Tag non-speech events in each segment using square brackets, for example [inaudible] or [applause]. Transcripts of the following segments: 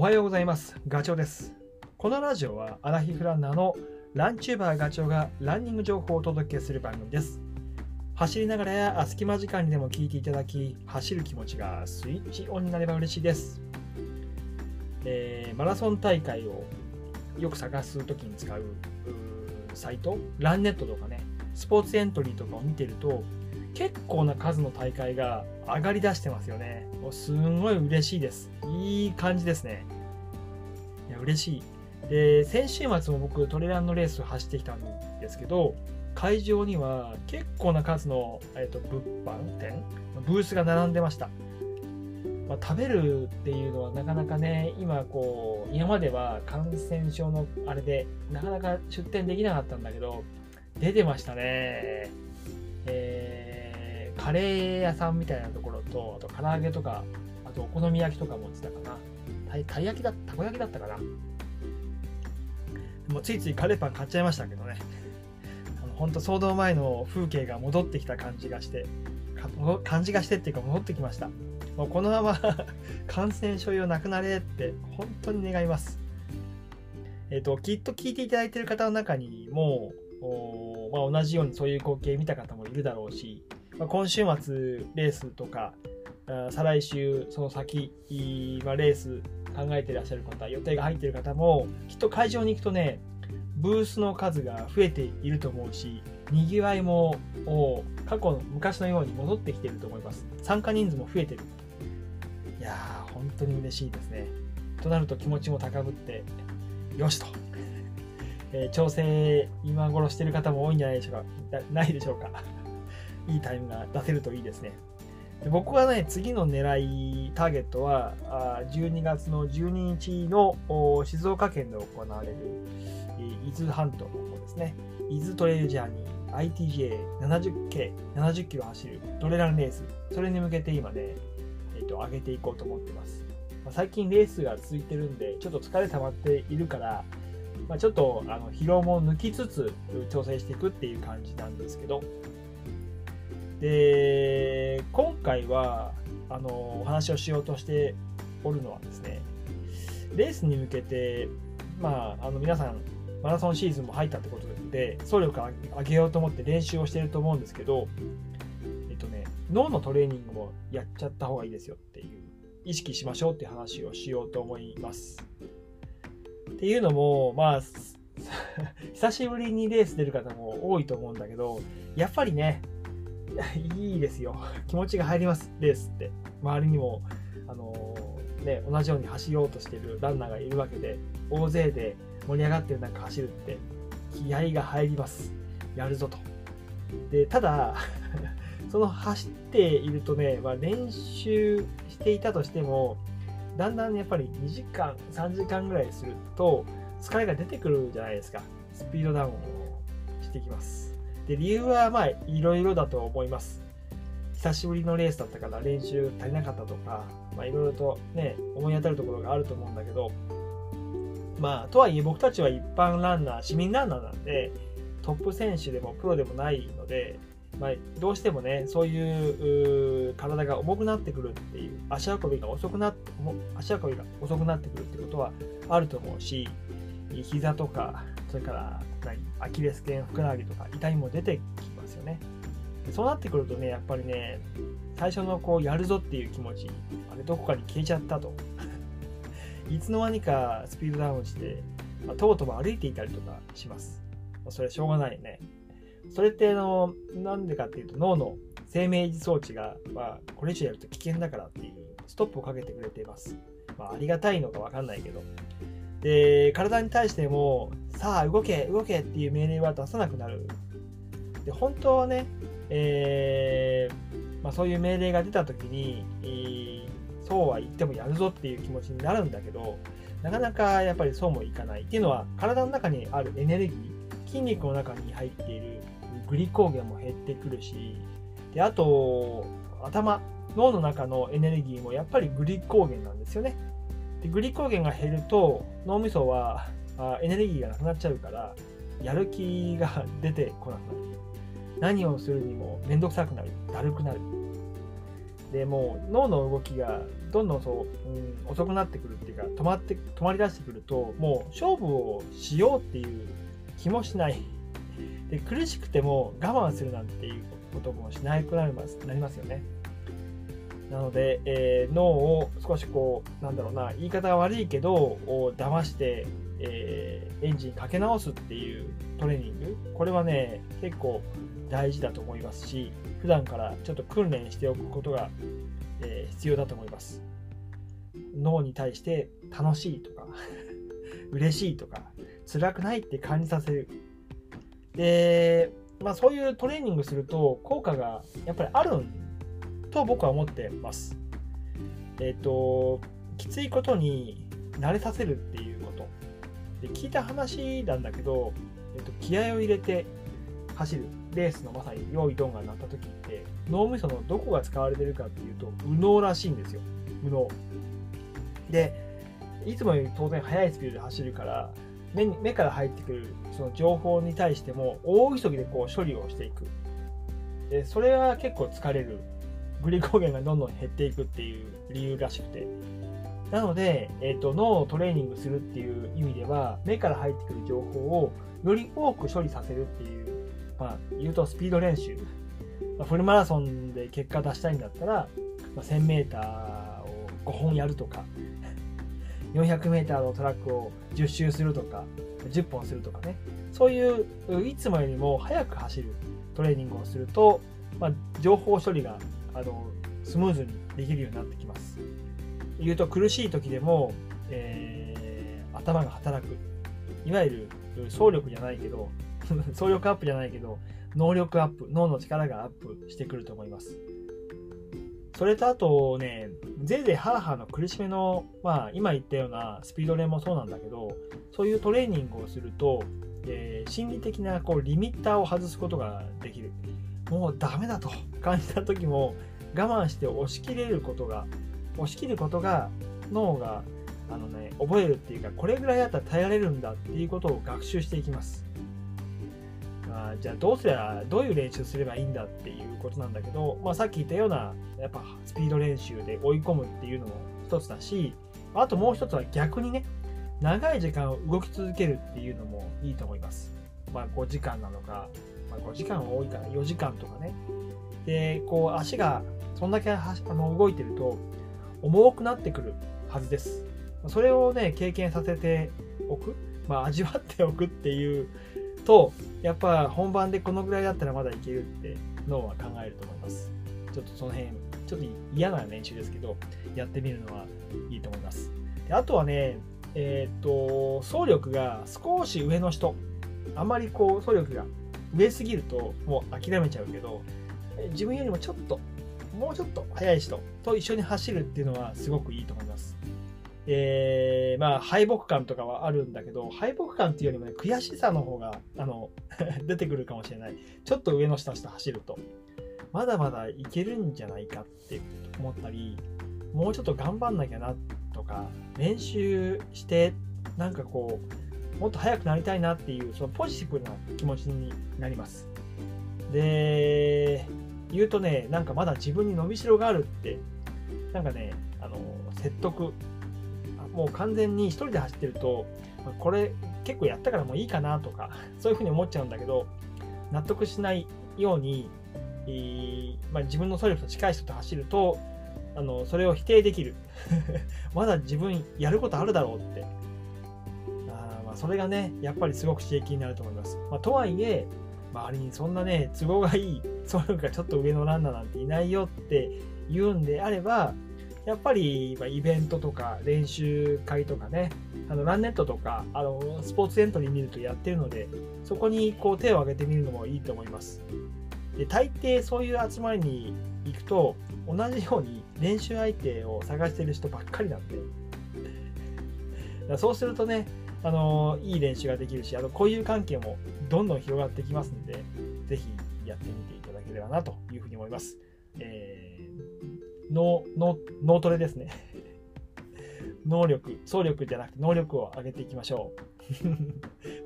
おはようございます。ガチョウです。このラジオはアラヒフランナーのランチューバーガチョウがランニング情報をお届けする番組です。走りながらや隙間時間にでも聞いていただき、走る気持ちがスイッチオンになれば嬉しいです。えーマラソン大会をよく探すときに使うサイト、ランネットとかね、スポーツエントリーとかを見てると、結構な数の大会が上がりだしてますよね。もうすんごい嬉しいです。いい感じですね。いや、嬉しい。で、先週末も僕、トレランのレースを走ってきたんですけど、会場には結構な数の、えー、と物販店、ブースが並んでました。まあ、食べるっていうのはなかなかね、今こう、今までは感染症のあれで、なかなか出店できなかったんだけど、出てましたね。えーカレー屋さんみたいなところと、あと唐揚げとか、あとお好み焼きとかも売ってたかな。たいたい焼きだ、たこ焼きだったかな。もうついついカレーパン買っちゃいましたけどね。あの本当騒動前の風景が戻ってきた感じがして、感じがしてっていうか戻ってきました。もうこのまま [laughs] 感染症用なくなれって本当に願います。えっ、と、きっと聞いていただいてる方の中にも、おまあ、同じようにそういう光景見た方もいるだろうし、まあ、今週末レースとか、再来週その先、まあ、レース考えてらっしゃる方、予定が入ってる方も、きっと会場に行くとね、ブースの数が増えていると思うし、にぎわいも過去の昔のように戻ってきていると思います。参加人数も増えてる。いやー、本当に嬉しいですね。となると気持ちも高ぶって、よしと。[laughs] えー調整今頃してる方も多いんじゃないでしょうか。ないでしょうか。いいタイムが出せるといいですね。で僕はね、次の狙い、ターゲットは、あ12月の12日の静岡県で行われる、え伊豆半島の方ですね。伊豆トレイルジャーニー ITJ70K、70キロ走るトレランレース。それに向けて今ね、えっ、と、上げていこうと思ってます。まあ最近レースが続いてるんで、ちょっと疲れ溜まっているから、まあ、ちょっとあの疲労も抜きつつ調整していくっていう感じなんですけど、で、今回は、あの、お話をしようとしておるのはですね、レースに向けて、まあ、あの皆さん、マラソンシーズンも入ったってことで、走力を上げようと思って練習をしてると思うんですけど、えっとね、脳のトレーニングもやっちゃった方がいいですよっていう、意識しましょうっていう話をしようと思います。っていうのも、まあ、[laughs] 久しぶりにレース出る方も多いと思うんだけど、やっぱりね、いいですよ。[laughs] 気持ちが入ります、レースって。周りにも、あのーね、同じように走ろうとしてるランナーがいるわけで、大勢で盛り上がってる中走るって、気合が入ります。やるぞと。で、ただ、[laughs] その走っているとね、まあ、練習していたとしても、だんだんやっぱり2時間、3時間ぐらいすると、疲れが出てくるじゃないですか。スピードダウンをしていきます。で、理由はまあ、いろいろだと思います。久しぶりのレースだったから練習足りなかったとか、まあ、いろいろとね、思い当たるところがあると思うんだけど、まあ、とはいえ僕たちは一般ランナー、市民ランナーなんで、トップ選手でもプロでもないので、まあ、どうしてもね、そういう体が重くなってくるっていう、足運びが遅くなって、足運びが遅くなってくるってことはあると思うし、膝とか、それからアキレス腱、ふくらはぎとか痛みも出てきますよね。そうなってくるとね、やっぱりね、最初のこうやるぞっていう気持ち、あれどこかに消えちゃったと。[laughs] いつの間にかスピードダウンして、ま、とぼとぼ歩いていたりとかします。それはしょうがないよね。それっての、なんでかっていうと脳の生命維持装置が、まあ、これ以上やると危険だからっていうストップをかけてくれています。まあ、ありがたいのかわかんないけど。で、体に対しても、さあ動け、動けっていう命令は出さなくなる。で、本当はね、えーまあ、そういう命令が出た時に、えーそうは言ってもやるぞっていう気持ちになるんだけど、なかなかやっぱりそうもいかないっていうのは、体の中にあるエネルギー、筋肉の中に入っているグリコーゲンも減ってくるし、で、あと、頭、脳の中のエネルギーもやっぱりグリコーゲンなんですよね。で、グリコーゲンが減ると、脳みそはあエネルギーがなくなっちゃうから、やる気が出てこなくなる。何をするにもめんどくさくなる。だるくなる。でもう脳の動きがどんどんそう、うん、遅くなってくるっていうか止まって止まりだしてくるともう勝負をしようっていう気もしないで苦しくても我慢するなんていうこともしなくなりますなりますよねなので、えー、脳を少しこうなんだろうな言い方が悪いけど騙して、えー、エンジンかけ直すっていうトレーニング。これはね結構大事だと思いますし普段からちょっと訓練しておくことが、えー、必要だと思います。脳に対して楽しいとか [laughs] 嬉しいとか辛くないって感じさせる。で、まあ、そういうトレーニングすると効果がやっぱりあるんと僕は思ってます。えっ、ー、ときついことに慣れさせるっていうこと。で聞いた話なんだけど、えーと、気合を入れて走る。レースのまさに用意ドンが鳴った時って脳みそのどこが使われてるかっていうと右脳らしいんですよ。右脳。でいつもより当然速いスピードで走るから目に目から入ってくるその情報に対しても大急ぎでこう処理をしていく。でそれは結構疲れる。グリコーゲンがどんどん減っていくっていう理由らしくて。なので、えーと、脳をトレーニングするっていう意味では目から入ってくる情報をより多く処理させるっていう、まあ、言うとスピード練習、まあ、フルマラソンで結果出したいんだったら、まあ、1000m を5本やるとか [laughs] 400m のトラックを10周するとか10本するとかね。そういういつもよりも速く走るトレーニングをすると、まあ、情報処理があのスムーズにできるようになってきます。言うと苦しい時でも、えー、頭が働く。いわゆる総力じゃないけど、[laughs] 総力アップじゃないけど、能力アップ、脳の力がアップしてくると思います。それとあとね、ぜいぜいハーハーの苦しめの、まあ今言ったようなスピード練もそうなんだけど、そういうトレーニングをすると、えー、心理的なこうリミッターを外すことができる。もうダメだと感じた時も我慢して押し切れることが押し切ることが脳があのね覚えるっていうかこれぐらいだったら耐えられるんだっていうことを学習していきます。あじゃあどうすればどういう練習すればいいんだっていうことなんだけど、まあ、さっき言ったようなやっぱスピード練習で追い込むっていうのも一つだしあともう一つは逆にね長い時間を動き続けるっていうのもいいと思います。まあ5時間なのかまあ、5時間は多いから4時間とかね。で、こう足がそんだけあの動いてると重くなってくるはずです。それをね、経験させておく、まあ、味わっておくっていうと、やっぱ本番でこのぐらいだったらまだいけるって脳は考えると思います。ちょっとその辺、ちょっと嫌な練習ですけど、やってみるのはいいと思います。であとはね、えー、っと、走力が少し上の人、あまりこう、走力が上すぎるともう諦めちゃうけど自分よりもちょっともうちょっと速い人と一緒に走るっていうのはすごくいいと思います。えー、まあ敗北感とかはあるんだけど敗北感っていうよりもね悔しさの方があの [laughs] 出てくるかもしれないちょっと上の下下走るとまだまだいけるんじゃないかって思ったりもうちょっと頑張んなきゃなとか練習してなんかこうもっと速くなりたいなっていうそのポジティブな気持ちになります。で言うとねなんかまだ自分に伸びしろがあるってなんかねあの説得。もう完全に一人で走ってるとこれ結構やったからもういいかなとか [laughs] そういうふうに思っちゃうんだけど納得しないように、え、まあ、自分の総力と近い人と走るとあのそれを否定できる。[laughs] まだ自分やることあるだろうって。それがね、やっぱりすごく刺激になると思います。まあ、とはいえ、周りにそんなね、都合がいい、そういうがちょっと上のランナーなんていないよって言うんであれば、やっぱり、イベントとか練習会とかね、あのランネットとかあのスポーツエントリー見るとやってるので、そこにこう手を挙げてみるのもいいと思います。で大抵そういう集まりに行くと、同じように練習相手を探してる人ばっかりなんで、そうするとね、あのいい練習ができるし、あの交友関係もどんどん広がってきますので、ぜひやってみていただければなというふうに思います。えー、脳脳脳トレですね。[laughs] 能力、総力じゃなくて能力を上げていきましょ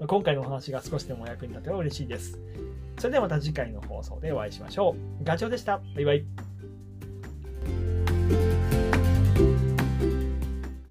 う。[laughs] 今回のお話が少しでもお役に立てば嬉しいです。それではまた次回の放送でお会いしましょう。ガチョウでした。バイバイ。